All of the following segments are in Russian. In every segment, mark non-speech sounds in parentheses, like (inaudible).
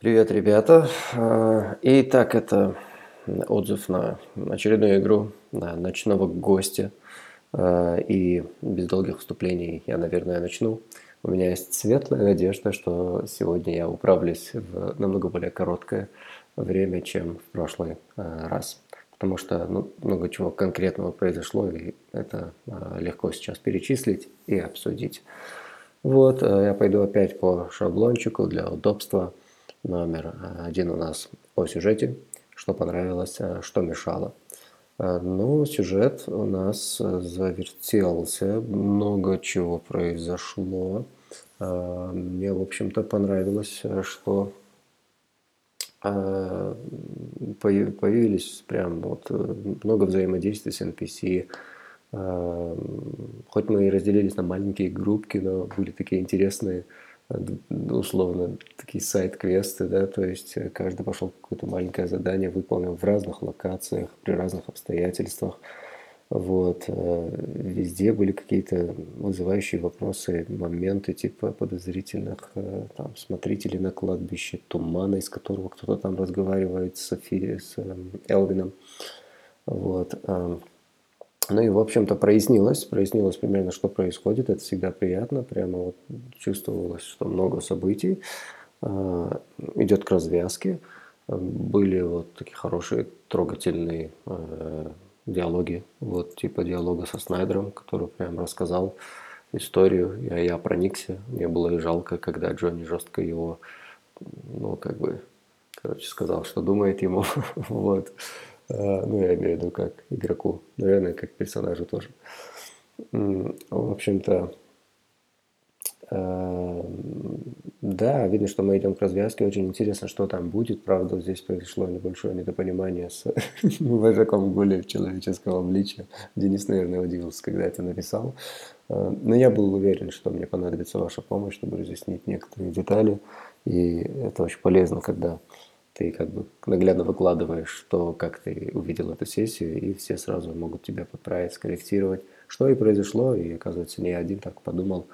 Привет, ребята. А, Итак, это отзыв на очередную игру на ночного гостя. А, И без долгих вступлений я, наверное, начну. У меня есть светлая надежда, что сегодня я управлюсь в намного более короткое время, чем в прошлый а, раз. Потому что ну, много чего конкретного произошло, и это легко сейчас перечислить и обсудить. Вот, я пойду опять по шаблончику для удобства. Номер а, один у нас о сюжете, что понравилось, а, что мешало. Ну, сюжет у нас завертелся, много чего произошло. Мне, в общем-то, понравилось, что появ- появились прям вот э, много взаимодействий с NPC. Хоть мы и разделились на маленькие группки, но были такие интересные, условно, такие сайт-квесты, да, то есть э, каждый пошел какое-то маленькое задание, выполнил в разных локациях, при разных обстоятельствах. Вот. э, Везде были какие-то вызывающие вопросы, моменты типа подозрительных э, там, смотрителей на кладбище, тумана, из которого кто-то там разговаривает с, Софи, с эм, Элвином. Вот. Ну и, в общем-то, прояснилось, прояснилось примерно, что происходит. Это всегда приятно. Прямо вот чувствовалось, что много событий. А, Идет к развязке. Были вот такие хорошие, трогательные э, диалоги. Вот типа диалога со Снайдером, который прям рассказал историю. Я, я проникся. Мне было и жалко, когда Джонни жестко его, ну, как бы, короче, сказал, что думает ему. (laughs) Вот. А, Ну, я имею в виду как игроку. Наверное, как персонажу тоже. В общем-то, Эм, Да, видно, что мы идем к развязке. Очень интересно, что там будет. Правда, здесь произошло небольшое недопонимание с (laughs) вожаком Гули в человеческом обличье. Денис, наверное, удивился, когда это написал. Э, Но я был уверен, что мне понадобится ваша помощь, чтобы разъяснить некоторые детали. И это очень полезно, когда ты как бы наглядно выкладываешь, что, как ты увидел эту сессию, и все сразу могут тебя подправить, скорректировать, что и произошло, и оказывается, не один так подумал.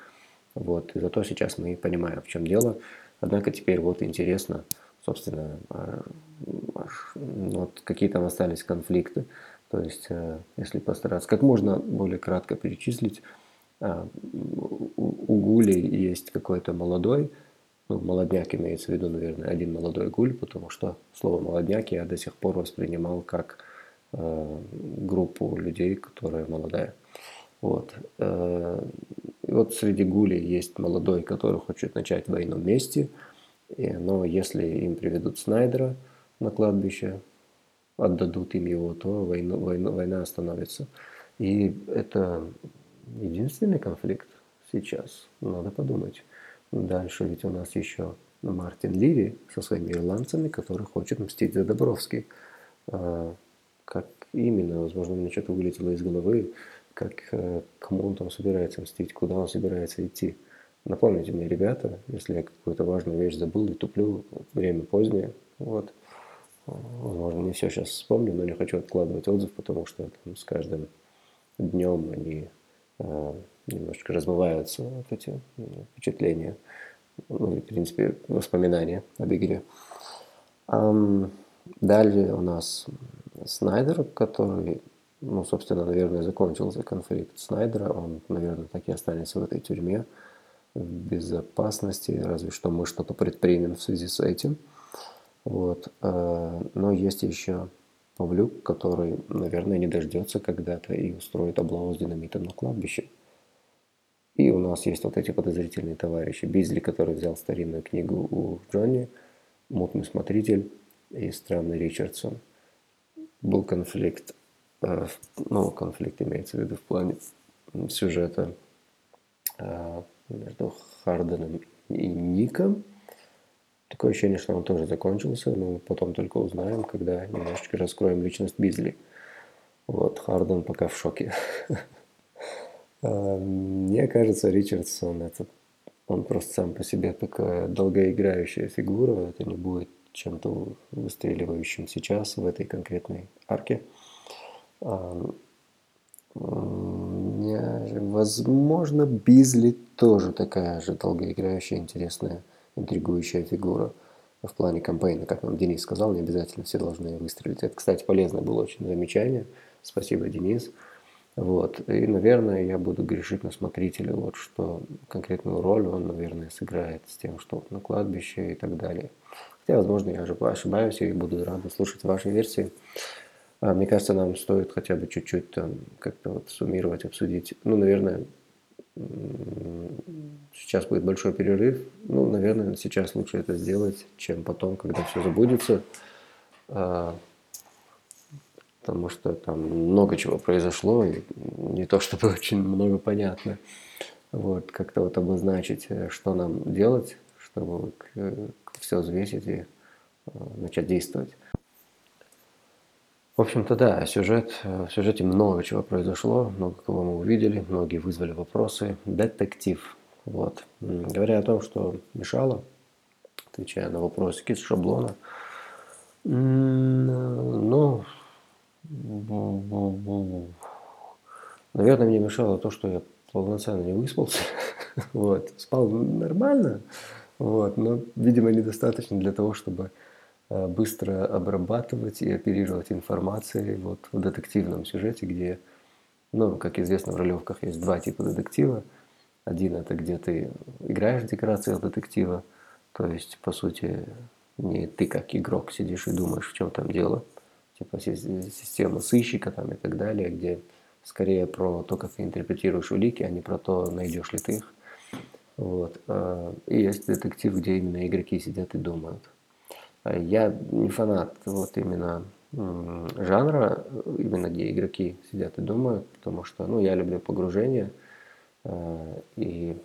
Вот, и зато сейчас мы понимаем, в чем дело. Однако теперь вот интересно, собственно, а, вот какие там остались конфликты. То есть, э, если постараться как можно более кратко перечислить, а, у Гули есть какой-то молодой, ну, молодняк имеется в виду, наверное, один молодой гуль, потому что слово молодняк я до сих пор воспринимал как э, группу людей, которая молодая. Вот. Э, вот среди гулей есть молодой, который хочет начать войну вместе, и, но если им приведут Снайдера на кладбище, отдадут им его, то войну, войну, война остановится. И это единственный конфликт сейчас, надо подумать. Дальше ведь у нас еще Мартин Ливи со своими ирландцами, который хочет мстить за Добровский. А, Как именно, возможно, мне что-то вылетело из головы, как, э, кому он там собирается мстить, куда он собирается идти. Напомните мне, ребята, если я какую-то важную вещь забыл и туплю, время позднее, вот. Возможно, не все сейчас вспомню, но не хочу откладывать отзыв, потому что там, с каждым днем они немножечко размываются, вот эти э, впечатления, ну и, в принципе, воспоминания об игре. Ам, далее у нас Снайдер, который, ну, собственно, наверное, закончился конфликт Снайдера. Он, наверное, так и останется в этой тюрьме в безопасности, разве что мы что-то предпримем в связи с этим. Вот. э, Но есть еще Павлюк, который, наверное, не дождется когда-то и устроит облаву с динамитом на кладбище. И у нас есть вот эти подозрительные товарищи. Бизли, который взял старинную книгу у Джонни, мутный смотритель и странный Ричардсон. Был конфликт, э, ну, конфликт имеется в виду в плане сюжета э, между Харденом и Ником. Такое ощущение, что он тоже закончился, но потом только узнаем, когда немножечко раскроем личность Бизли. Вот, Харден пока в шоке. (laughs) А, Мне кажется, Ричардсон это он просто сам по себе такая долгоиграющая фигура. Это не будет чем-то выстреливающим сейчас в этой конкретной арке. А, Возможно, Бизли тоже такая же долгоиграющая, интересная, интригующая фигура. в плане кампейна, как нам Денис сказал, не обязательно все должны выстрелить. Это, кстати, полезное было очень замечание. Спасибо, Денис. Вот. И, наверное, я буду грешить на смотрителя, вот что конкретную роль он, наверное, сыграет с тем, что на кладбище и так далее. Хотя, возможно, я ошибаюсь и буду рад слушать ваши версии. А, мне кажется, нам стоит хотя бы чуть-чуть как-то вот суммировать, обсудить. Ну, наверное, сейчас будет большой перерыв. Ну, наверное, сейчас лучше это сделать, чем потом, когда все забудется. А, потому что там много чего произошло, и не то чтобы (laughs) очень много понятно. Вот, как-то вот обозначить, э, что нам делать, чтобы э, все взвесить и э, начать действовать. В общем-то, да, сюжет, в сюжете много чего произошло, много кого мы увидели, многие вызвали вопросы. Детектив. Вот. Говоря о том, что мешало, отвечая на вопросики из шаблона, ну, наверное, мне мешало то, что я полноценно не выспался. (laughs) Вот. Спал нормально, вот, но, видимо, недостаточно для того, чтобы Э, быстро обрабатывать и оперировать информацией вот в детективном сюжете, где, ну, как известно, в ролевках есть два типа детектива. Один – это где ты играешь в декорациях детектива, то есть, по сути, не ты как игрок сидишь и думаешь, в чем там дело, типа система сыщика там и так далее, где скорее про то, как ты интерпретируешь улики, а не про то, найдешь ли ты их. Вот. Э, и есть детектив, где именно игроки сидят и думают. Я не фанат вот именно жанра, именно где игроки сидят и думают, потому что ну, я люблю погружение. Э, и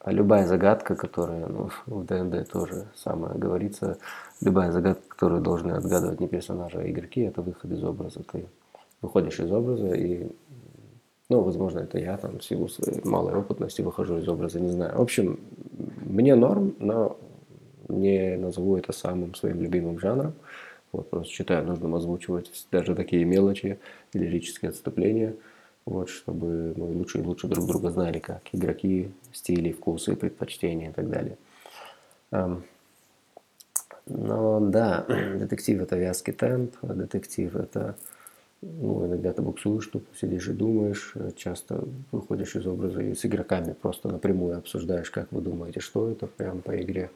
а любая загадка, которая ну, (laughs) в ДНД тоже самое говорится, любая загадка, которую должны отгадывать не персонажи, а игроки, это выход из образа. Ты выходишь из образа и ну, возможно, это я там в силу своей малой опытности выхожу из образа, не знаю. В общем, мне норм, но не назову это самым своим любимым жанром. Вот, просто считаю, нужно озвучивать даже такие мелочи лирические отступления, вот, чтобы мы лучше и лучше друг друга знали, как игроки, стили, вкусы, предпочтения и так далее. Но да, (clears throat) детектив это вязкий темп, детектив это ну, иногда ты буксуешь, что сидишь и думаешь, часто выходишь из образа и с игроками просто напрямую обсуждаешь, как вы думаете, что это прям по игре.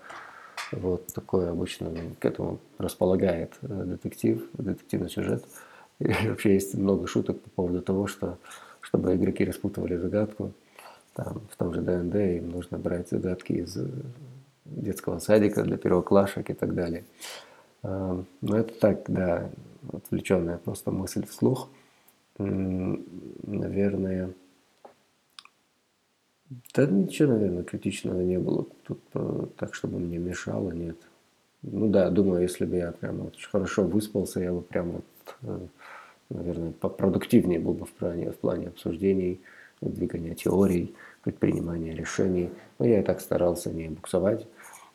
Вот такое обычно к этому располагает э, детектив, детективный сюжет. И (laughs) вообще есть много шуток по поводу того, что чтобы игроки распутывали загадку, там, в том же ДНД им нужно брать загадки из э, детского садика для первоклашек и так далее. Но это так, да, отвлеченная просто мысль вслух. Наверное, да ничего, наверное, критичного не было. Тут э, так, чтобы мне мешало, нет. Ну да, думаю, если бы я прям вот хорошо выспался, я бы прям вот, э, наверное, продуктивнее был бы в плане, в плане обсуждений, выдвигания теорий, предпринимания решений. Но я и так старался не буксовать,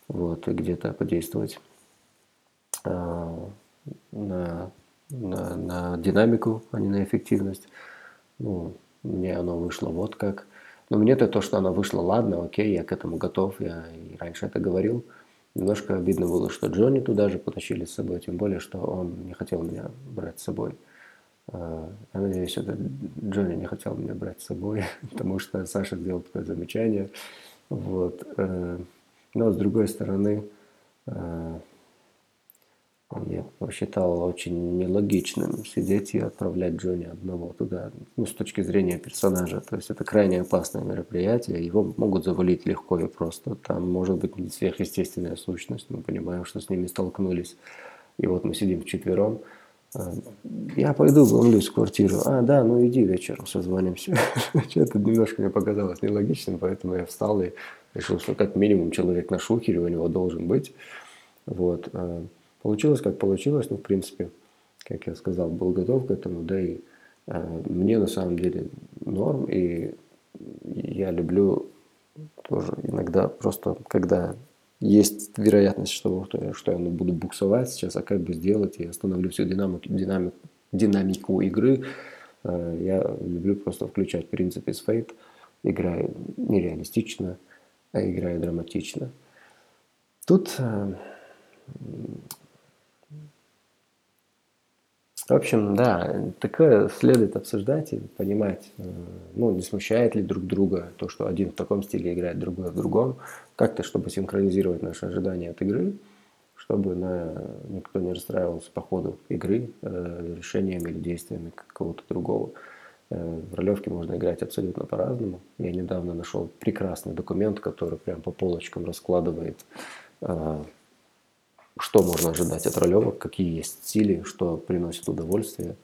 вот, и где-то подействовать а, на, на, на динамику, а не на эффективность. Ну, мне оно вышло вот как – но мне-то то, что она вышла, ладно, окей, я к этому готов, я и раньше это говорил. Немножко обидно было, что Джонни туда же потащили с собой, тем более, что он не хотел меня брать с собой. А, я надеюсь, это Джонни не хотел меня брать с собой, (laughs) потому что Саша сделал такое замечание. Вот. Э, но с другой стороны, э, я посчитал очень нелогичным сидеть и отправлять Джонни одного туда, ну, с точки зрения персонажа. То есть это крайне опасное мероприятие, его могут завалить легко и просто. Там может быть не сверхъестественная сущность, мы понимаем, что с ними столкнулись. И вот мы сидим вчетвером. А, я пойду вломлюсь в квартиру. А, да, ну иди вечером созвонимся. (laughs) Это немножко мне показалось нелогичным, поэтому я встал и решил, что как минимум человек на шухере у него должен быть. Вот. Получилось, как получилось, ну, в принципе, как я сказал, был готов к этому, да и э, мне на самом деле норм, и я люблю тоже иногда просто, когда есть вероятность, что, что я буду буксовать сейчас, а как бы сделать, и остановлю всю динамику, динамику, динамику игры, э, я люблю просто включать принцип из Fate, играю нереалистично, а играю драматично. Тут э, В общем, да, такое следует обсуждать и понимать, э, ну, не смущает ли друг друга то, что один в таком стиле играет, другой в другом, как-то, чтобы синхронизировать наши ожидания от игры, чтобы на, никто не расстраивался по ходу игры э, решениями или действиями какого-то другого. Э, в ролевке можно играть абсолютно по-разному. Я недавно нашел прекрасный документ, который прям по полочкам раскладывает э, что можно ожидать от ролевок, какие есть стили, что приносит удовольствие.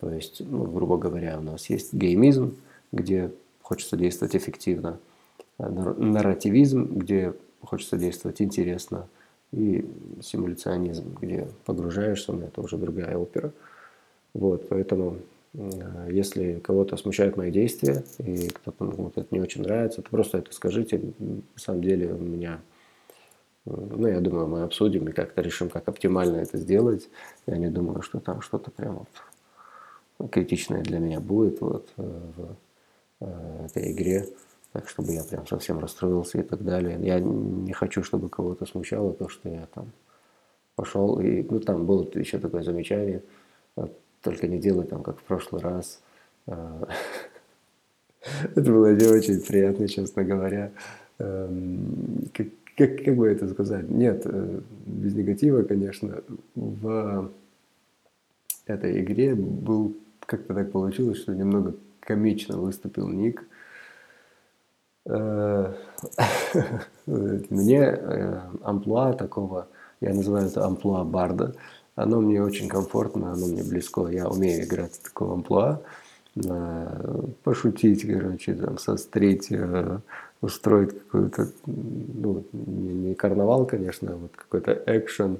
То есть, ну, грубо говоря, у нас есть геймизм, где хочется действовать эффективно, а нарративизм, где хочется действовать интересно, и симуляционизм, где погружаешься, но это уже другая опера. Вот, поэтому если кого-то смущают мои действия, и кто-то ну, вот это не очень нравится, то просто это скажите. На самом деле у меня ну, я думаю, мы обсудим и как-то решим, как оптимально это сделать. Я не думаю, что там что-то прям вот критичное для меня будет вот э, в э, этой игре, так чтобы я прям совсем расстроился и так далее. Я не хочу, чтобы кого-то смущало то, что я там пошел и ну там было еще такое замечание, только не делай там как в прошлый раз. Э, (laughs) это было не очень приятно, честно говоря. Эм, как, как бы это сказать? Нет, э, без негатива, конечно. В этой игре был как-то так получилось, что немного комично выступил Ник. Э, (laughs) мне э, амплуа такого, я называю это амплуа барда, оно мне очень комфортно, оно мне близко. Я умею играть такого амплуа, пошутить, короче, там, сострить, устроить какую-то, ну, не, карнавал, конечно, а вот какой-то экшен,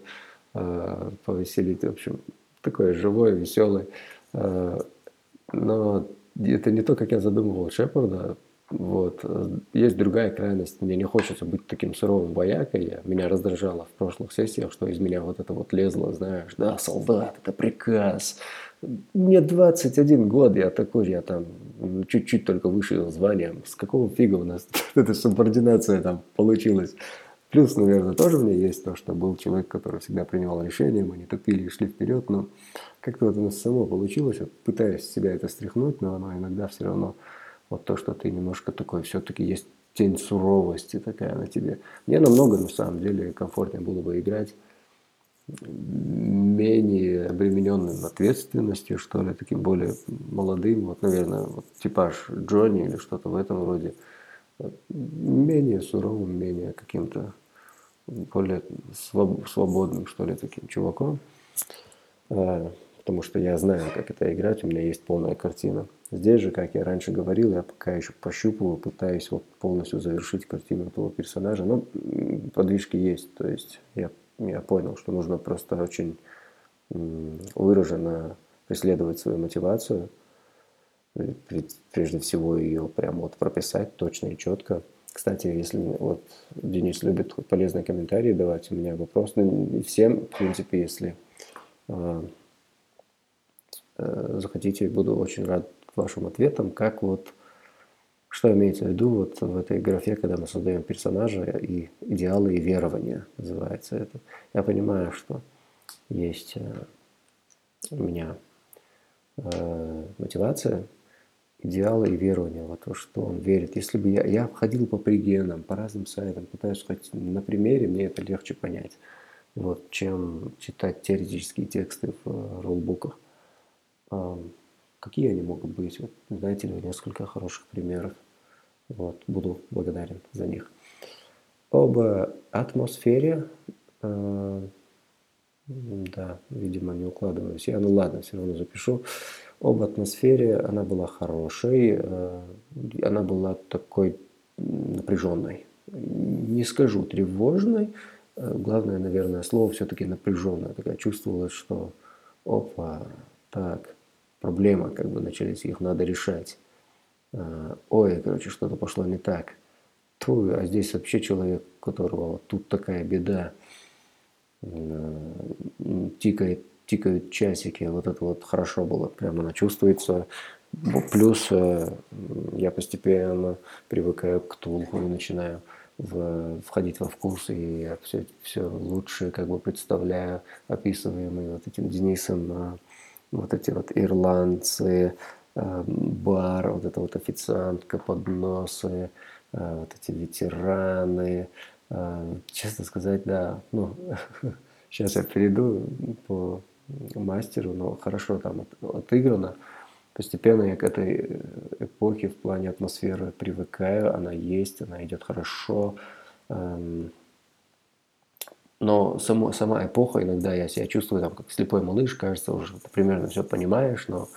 э, повеселить, в общем, такой живой, веселый. Э, но это не то, как я задумывал Шепарда. Вот. Есть другая крайность. Мне не хочется быть таким суровым воякой. Я, меня раздражало в прошлых сессиях, что из меня вот это вот лезло, знаешь, да, солдат, это приказ, мне 21 год, я такой, я там чуть-чуть только выше званием. С какого фига у нас (laughs) эта субординация там получилась? Плюс, наверное, тоже у меня есть то, что был человек, который всегда принимал решения, мы не тупили и шли вперед, но как-то вот у нас само получилось, вот пытаюсь себя это стряхнуть, но оно иногда все равно вот то, что ты немножко такой, все-таки есть тень суровости такая на тебе. Мне намного, на самом деле, комфортнее было бы играть менее обремененным ответственностью, что ли, таким более молодым, вот, наверное, вот, типаж Джонни или что-то в этом роде, менее суровым, менее каким-то более своб свободным, что ли, таким чуваком. А, потому что я знаю, как это играть, у меня есть полная картина. Здесь же, как я раньше говорил, я пока еще пощупываю, пытаюсь вот полностью завершить картину этого персонажа, но подвижки есть, то есть я я понял, что нужно просто очень выраженно преследовать свою мотивацию, прежде всего ее прям вот прописать точно и четко. Кстати, если вот Денис любит полезные комментарии давать, у меня вопрос, ну всем, в принципе, если э, э, захотите, буду очень рад вашим ответам, как вот что имеется в виду вот в этой графе, когда мы создаем персонажа и идеалы и верования, называется это. Я понимаю, что есть э, у меня э, мотивация, идеалы и верования, вот то, что он верит. Если бы я, я ходил по пригенам, по разным сайтам, пытаюсь сказать на примере, мне это легче понять, вот, чем читать теоретические тексты в э, роллбуках. Какие они могут быть? Вот, знаете ли, несколько хороших примеров. Вот, буду благодарен за них. Об атмосфере, э, да, видимо, не укладываюсь я, ну ладно, все равно запишу. Об атмосфере она была хорошей, э, она была такой напряженной. Не скажу тревожной, э, главное, наверное, слово все-таки напряженное. Такая чувствовалось, что опа, так, проблема, как бы начались, их надо решать. А, ой, короче, что-то пошло не так. Ту, а здесь вообще человек, у которого тут такая беда, тикает, тикают часики, вот это вот хорошо было, прямо она чувствуется. Плюс э, я постепенно привыкаю к Тулху и начинаю в, входить во вкус, и я все, все лучше как бы представляю описываемые вот этим Денисом вот эти вот ирландцы, а, бар, вот эта вот официантка, подносы, а, вот эти ветераны. Честно сказать, да, ну, (laughs) сейчас я перейду по мастеру, но хорошо там отыграно. Постепенно я к этой эпохе в плане атмосферы привыкаю, она есть, она идет хорошо. Эм, но само, сама эпоха, иногда я себя чувствую там как слепой малыш, кажется, уже примерно все понимаешь, но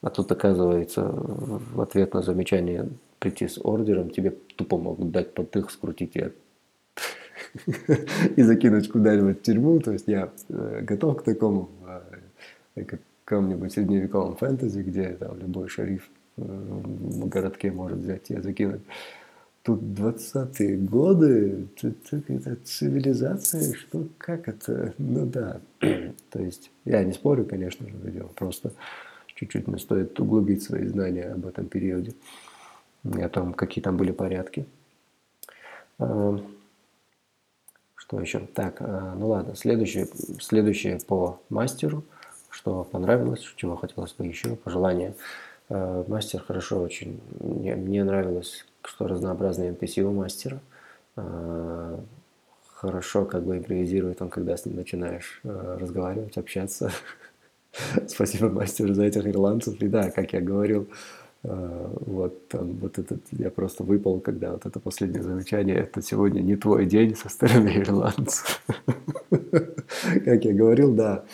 а тут оказывается в ответ на замечание прийти с ордером, тебе тупо могут дать подых, скрутить и, (laughs) и закинуть куда-нибудь в тюрьму. То есть я э, готов к такому, э, каком-нибудь средневековом фэнтези, где там любой шериф э, в городке может взять и закинуть. Тут 20-е годы, это цивилизация, что, как это, ну да. (clears throat) То есть я не спорю, конечно же, видел, просто чуть-чуть мне стоит углубить свои знания об этом периоде о том, какие там были порядки. А, что еще? Так, а, ну ладно, следующее, следующее по мастеру – что понравилось, чего хотелось бы еще, пожелания. Э, мастер хорошо очень. Мне, мне нравилось, что разнообразный NPC у мастера. Э, хорошо как бы импровизирует он, когда с ним начинаешь э, разговаривать, общаться. (laughs) Спасибо мастеру за этих ирландцев. И да, как я говорил, вот там вот этот я просто выпал, когда вот это последнее замечание, это сегодня не твой день со стороны ирландцев. (laughs) Как я говорил, да,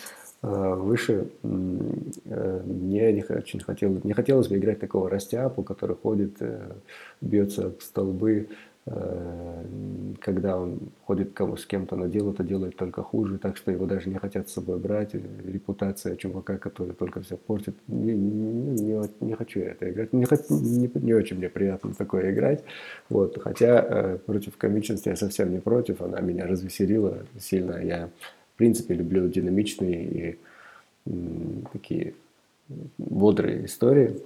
выше, э, мне не очень хотелось, не хотелось бы играть такого растяпу, который ходит, э, бьется в столбы, э, когда он ходит кому с кем-то на дело, то делает только хуже, так что его даже не хотят с собой брать, репутация чувака, который только все портит, не, не, не, хочу это играть, не, не, не очень мне приятно такое играть, вот, хотя против комичности я совсем не против, она меня развеселила сильно, я принципе, люблю динамичные и такие бодрые истории.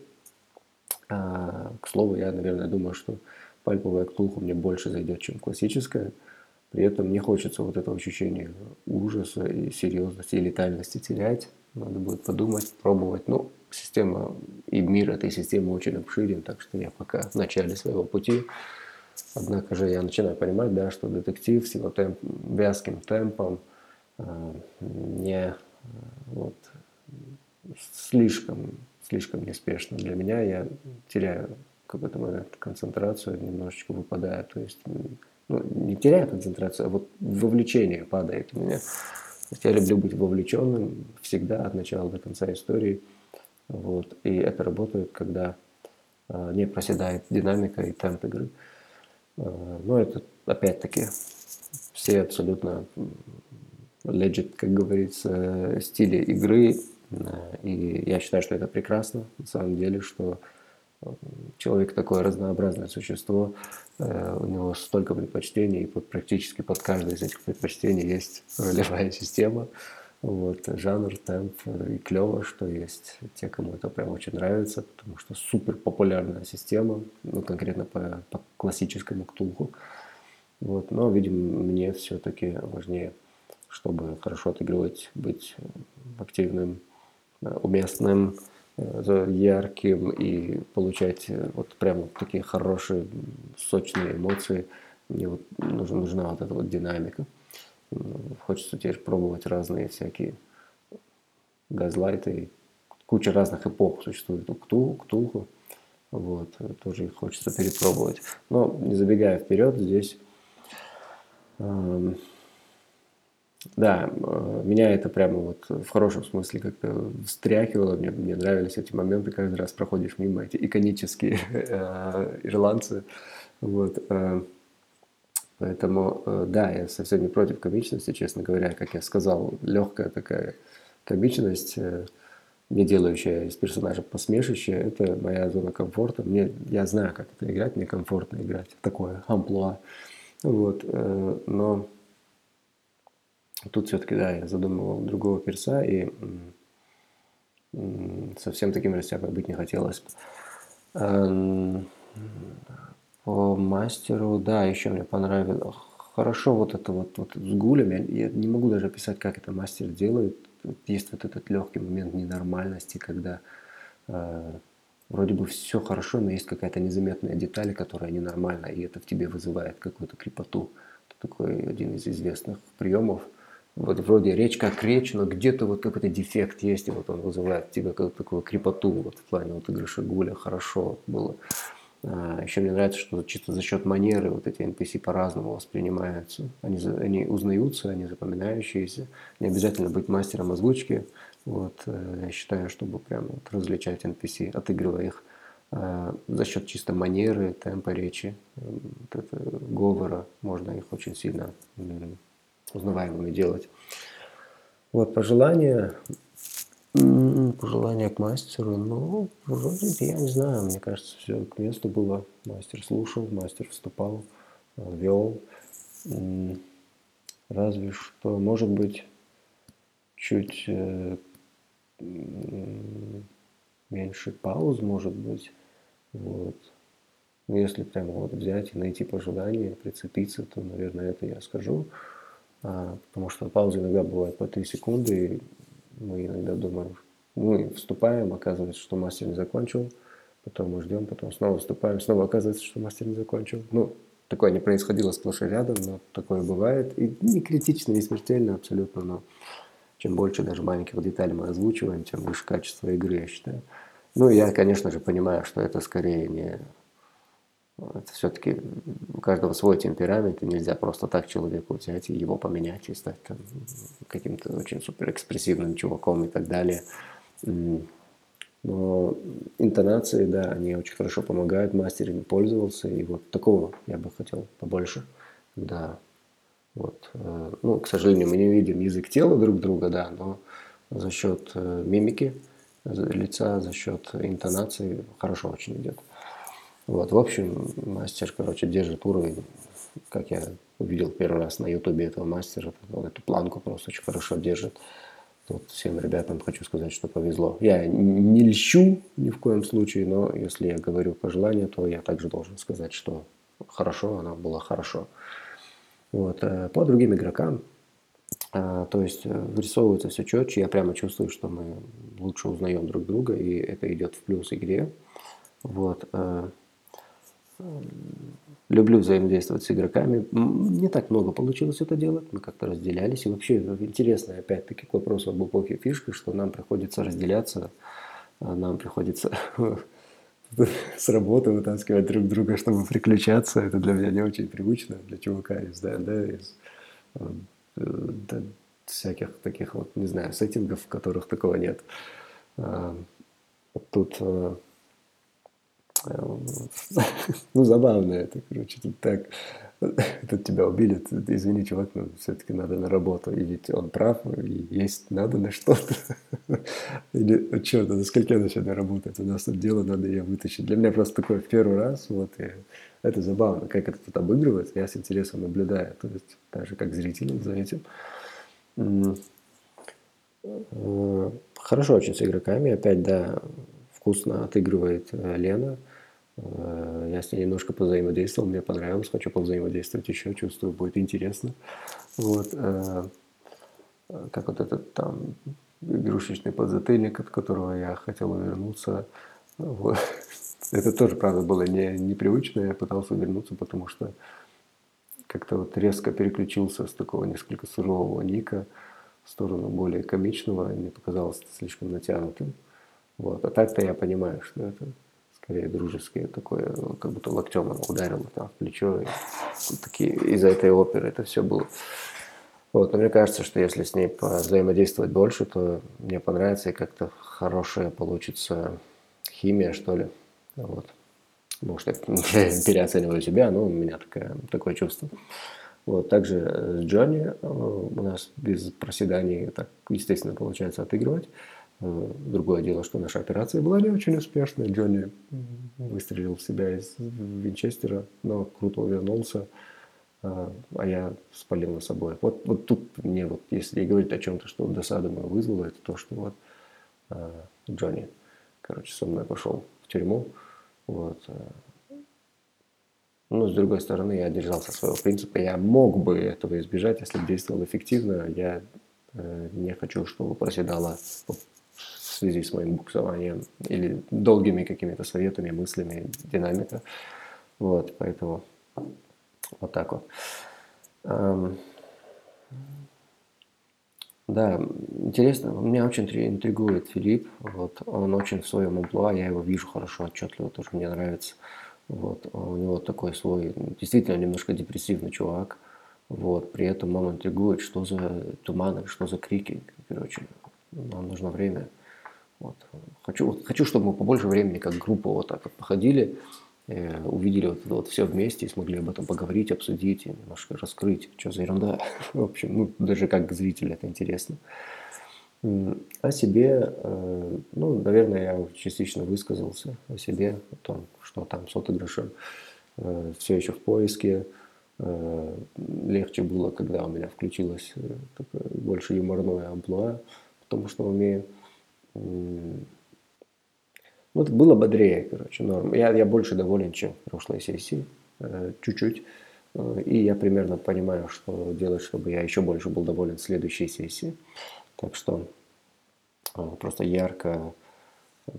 А, к слову, я, наверное, думаю, что пальповая ктулху мне больше зайдет, чем классическая. При этом не хочется вот это ощущение ужаса и серьезности и летальности терять. Надо будет подумать, пробовать. Ну, система и мир этой системы очень обширен, так что я пока в начале своего пути. Однако же я начинаю понимать, да, что детектив с его темп, вязким темпом – не э, вот, слишком, слишком неспешно для меня. Я теряю какой-то момент концентрацию, немножечко выпадаю. То есть, ну, не теряю концентрацию, а вот вовлечение падает у меня. Я люблю быть вовлеченным всегда от начала до конца истории. Вот. И это работает, когда э, не проседает динамика и темп игры. Э, но это опять-таки все абсолютно legit, как говорится, стиле игры. И я считаю, что это прекрасно, на самом деле, что э, человек такое разнообразное существо, э, у него столько предпочтений, и под, практически под каждое из этих предпочтений есть ролевая система. Вот, жанр, темп, и клево, что есть те, кому это прям очень нравится, потому что супер популярная система, ну, конкретно по, по классическому ктулху. Вот, но, видимо, мне все-таки важнее чтобы хорошо отыгрывать, быть активным, э, уместным, э, ярким и получать э, вот прямо такие хорошие, сочные эмоции. Мне вот нужна, нужна вот эта вот динамика. Хочется теперь пробовать разные всякие газлайты. Куча разных эпох существует у Ктул, Ктулху. Вот, тоже хочется перепробовать. Но не забегая вперед, здесь эм, да, э, меня это прямо вот в хорошем смысле как-то встряхивало, мне, мне нравились эти моменты, каждый раз проходишь мимо эти иконические э, ирландцы, вот, э, поэтому, да, я совсем не против комичности, честно говоря, как я сказал, легкая такая комичность, не делающая из персонажа посмешище, это моя зона комфорта, мне, я знаю, как это играть, мне комфортно играть, такое амплуа, вот, но Тут все-таки, да, я задумывал другого перса, и совсем таким растяпой быть не хотелось. Эм, По мастеру, да, еще мне понравилось. Хорошо вот это вот, вот с гулями. Я не могу даже описать, как это мастер делает. Есть вот этот легкий момент ненормальности, когда э, вроде бы все хорошо, но есть какая-то незаметная деталь, которая ненормальна, и это в тебе вызывает какую-то крепоту. Это такой один из известных приемов. Вот вроде речь как речь, но где-то вот какой-то дефект есть, и вот он вызывает в тебе какую-то такую крепоту вот в плане вот игры Шагуля. Хорошо было. А, еще мне нравится, что чисто за счет манеры вот эти NPC по-разному воспринимаются. Они, они узнаются, они запоминающиеся. Не обязательно быть мастером озвучки. Вот, э, я считаю, чтобы прям вот различать NPC, отыгрывая их а, за счет чисто манеры, темпа речи, вот это, говора, можно их очень сильно узнаваемыми делать. Вот пожелания Пожелания к мастеру, ну, вроде, я не знаю, мне кажется, все к месту было. Мастер слушал, мастер вступал, э, вел. Разве что, может быть, чуть э, меньше пауз, может быть. Вот. Но если прямо вот взять и найти пожелание, прицепиться, то, наверное, это я скажу. А, потому что паузы иногда бывают по 3 секунды, и мы иногда думаем, мы вступаем, оказывается, что мастер не закончил, потом мы ждем, потом снова вступаем, снова оказывается, что мастер не закончил. Ну, такое не происходило сплошь и рядом, но такое бывает. И не критично, не смертельно абсолютно, но чем больше даже маленьких деталей мы озвучиваем, тем выше качество игры, я считаю. Ну, я, конечно же, понимаю, что это скорее не это все-таки у каждого свой темперамент, и нельзя просто так человеку взять и его поменять и стать каким-то очень суперэкспрессивным чуваком и так далее. Но интонации, да, они очень хорошо помогают, мастер ими пользовался, и вот такого я бы хотел побольше, когда вот, э, ну, к сожалению, мы не видим язык тела друг друга, да, но за счет э, мимики лица, за счет интонации хорошо очень идет. Вот, в общем, мастер, короче, держит уровень, как я увидел первый раз на ютубе этого мастера, он эту планку просто очень хорошо держит. Вот всем ребятам хочу сказать, что повезло. Я не льщу ни в коем случае, но если я говорю пожелание, то я также должен сказать, что хорошо, оно было хорошо. Вот. Э, по другим игрокам, э, то есть э, вырисовывается все четче, я прямо чувствую, что мы лучше узнаем друг друга, и это идет в плюс игре. Вот. Люблю взаимодействовать с игроками. Не так много получилось это делать, мы как-то разделялись. И вообще интересно, опять-таки, к вопросу об эпохе фишки, что нам приходится разделяться, а нам приходится (laughs) с работы вытаскивать друг друга, чтобы приключаться. Это для меня не очень привычно, для чувака из, да, да, из э, да, всяких таких вот, не знаю, сеттингов, в которых такого нет. А, тут э, ну, забавно это, короче, тут так, тут тебя убили, извини, чувак, но все-таки надо на работу, и ведь он прав, и есть надо на что-то. Или, черт, до скольки она сегодня работает, у нас тут дело, надо ее вытащить. Для меня просто такое в первый раз, вот, и это забавно, как это тут обыгрывается, я с интересом наблюдаю, то есть даже как зритель за этим. Э, хорошо очень с игроками, опять, да, вкусно отыгрывает э, Лена – Э, я с ней немножко позаимодействовал, мне понравилось, хочу повзаимодействовать еще, чувствую, будет интересно. Вот, э, как вот этот там игрушечный подзатыльник, от которого я хотел увернуться. Вот. (laughs) Это тоже, правда, было не, непривычно, я пытался увернуться, потому что как-то вот резко переключился с такого несколько сурового ника в сторону более комичного, мне показалось это слишком натянутым. Вот. А так-то я понимаю, что это скорее дружеские, такое, как будто локтем она ударила там в плечо. И, такие, из-за этой оперы это все было. Вот, но мне кажется, что если с ней взаимодействовать больше, то мне понравится и как-то хорошая получится химия, что ли. Вот. Может, (laughs) я переоцениваю себя, но у меня такое, такое чувство. Вот, также с Джонни э, у нас без проседаний так, естественно, получается отыгрывать. Другое дело, что наша операция была не очень успешной. Джонни выстрелил в себя из Винчестера, но круто увернулся, э, а я спалил на собой. Вот, вот тут мне, вот, если говорить о чем-то, что досаду мою вызвало, это то, что вот э, Джонни, короче, со мной пошел в тюрьму. Вот. Но, с другой стороны, я держался своего принципа. Я мог бы этого избежать, если бы действовал эффективно. Я э, не хочу, чтобы проседала связи с моим буксованием или долгими какими-то советами, мыслями, динамика. Вот, поэтому вот так вот. Эм, да, интересно, меня очень интригует Филипп, вот, он очень в своем амплуа, я его вижу хорошо, отчетливо, тоже мне нравится. Вот, у него такой свой, действительно немножко депрессивный чувак. Вот, при этом он интригует, что за туманы, что за крики. Короче, нам нужно время. Вот. Хочу, хочу, чтобы мы побольше времени как группа вот так вот походили, э, увидели вот это вот все вместе и смогли об этом поговорить, обсудить, и немножко раскрыть, что за ерунда. (laughs) В общем, ну, даже как зритель это интересно. О себе, э, ну, наверное, я частично высказался о себе, о том, что там с отыгрышем э, все еще в поиске. Э, легче было, когда у меня включилось такое больше юморное амплуа, потому что умею. Ну, это было бодрее, короче, норм. Я, я больше доволен, чем в прошлой сессии, чуть-чуть. И я примерно понимаю, что делать, чтобы я еще больше был доволен следующей сессии. Так что э, просто ярко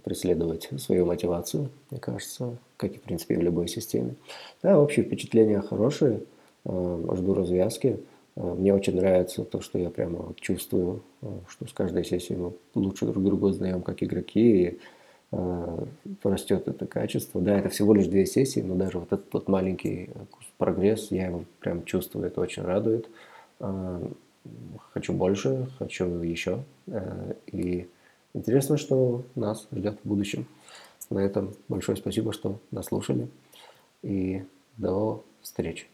преследовать свою мотивацию, мне кажется, как и, в принципе, в любой системе. Да, общее впечатление хорошее, э, жду развязки. Э, мне очень нравится то, что я прямо чувствую, что с каждой сессией мы лучше друг друга узнаем как игроки, и растет это качество. Да, это всего лишь две сессии, но даже вот этот вот маленький прогресс, я его прям чувствую, это очень радует хочу больше, хочу еще. Э, и интересно, что нас ждет в будущем. На этом большое спасибо, что нас слушали. И до встречи.